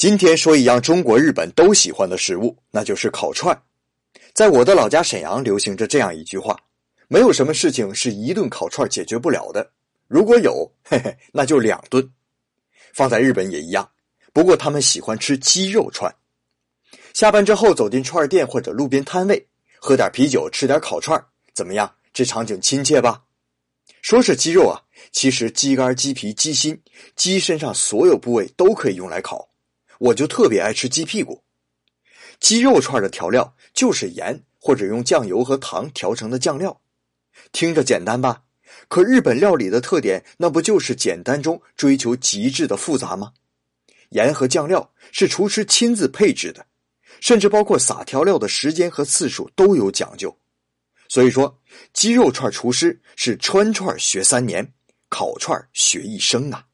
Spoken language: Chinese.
今天说一样中国、日本都喜欢的食物，那就是烤串。在我的老家沈阳，流行着这样一句话：没有什么事情是一顿烤串解决不了的。如果有，嘿嘿，那就两顿。放在日本也一样，不过他们喜欢吃鸡肉串。下班之后走进串店或者路边摊位，喝点啤酒，吃点烤串，怎么样？这场景亲切吧？说是鸡肉啊，其实鸡肝、鸡皮、鸡心、鸡身上所有部位都可以用来烤。我就特别爱吃鸡屁股，鸡肉串的调料就是盐或者用酱油和糖调成的酱料，听着简单吧？可日本料理的特点，那不就是简单中追求极致的复杂吗？盐和酱料是厨师亲自配置的，甚至包括撒调料的时间和次数都有讲究。所以说，鸡肉串厨师是穿串学三年，烤串学一生啊。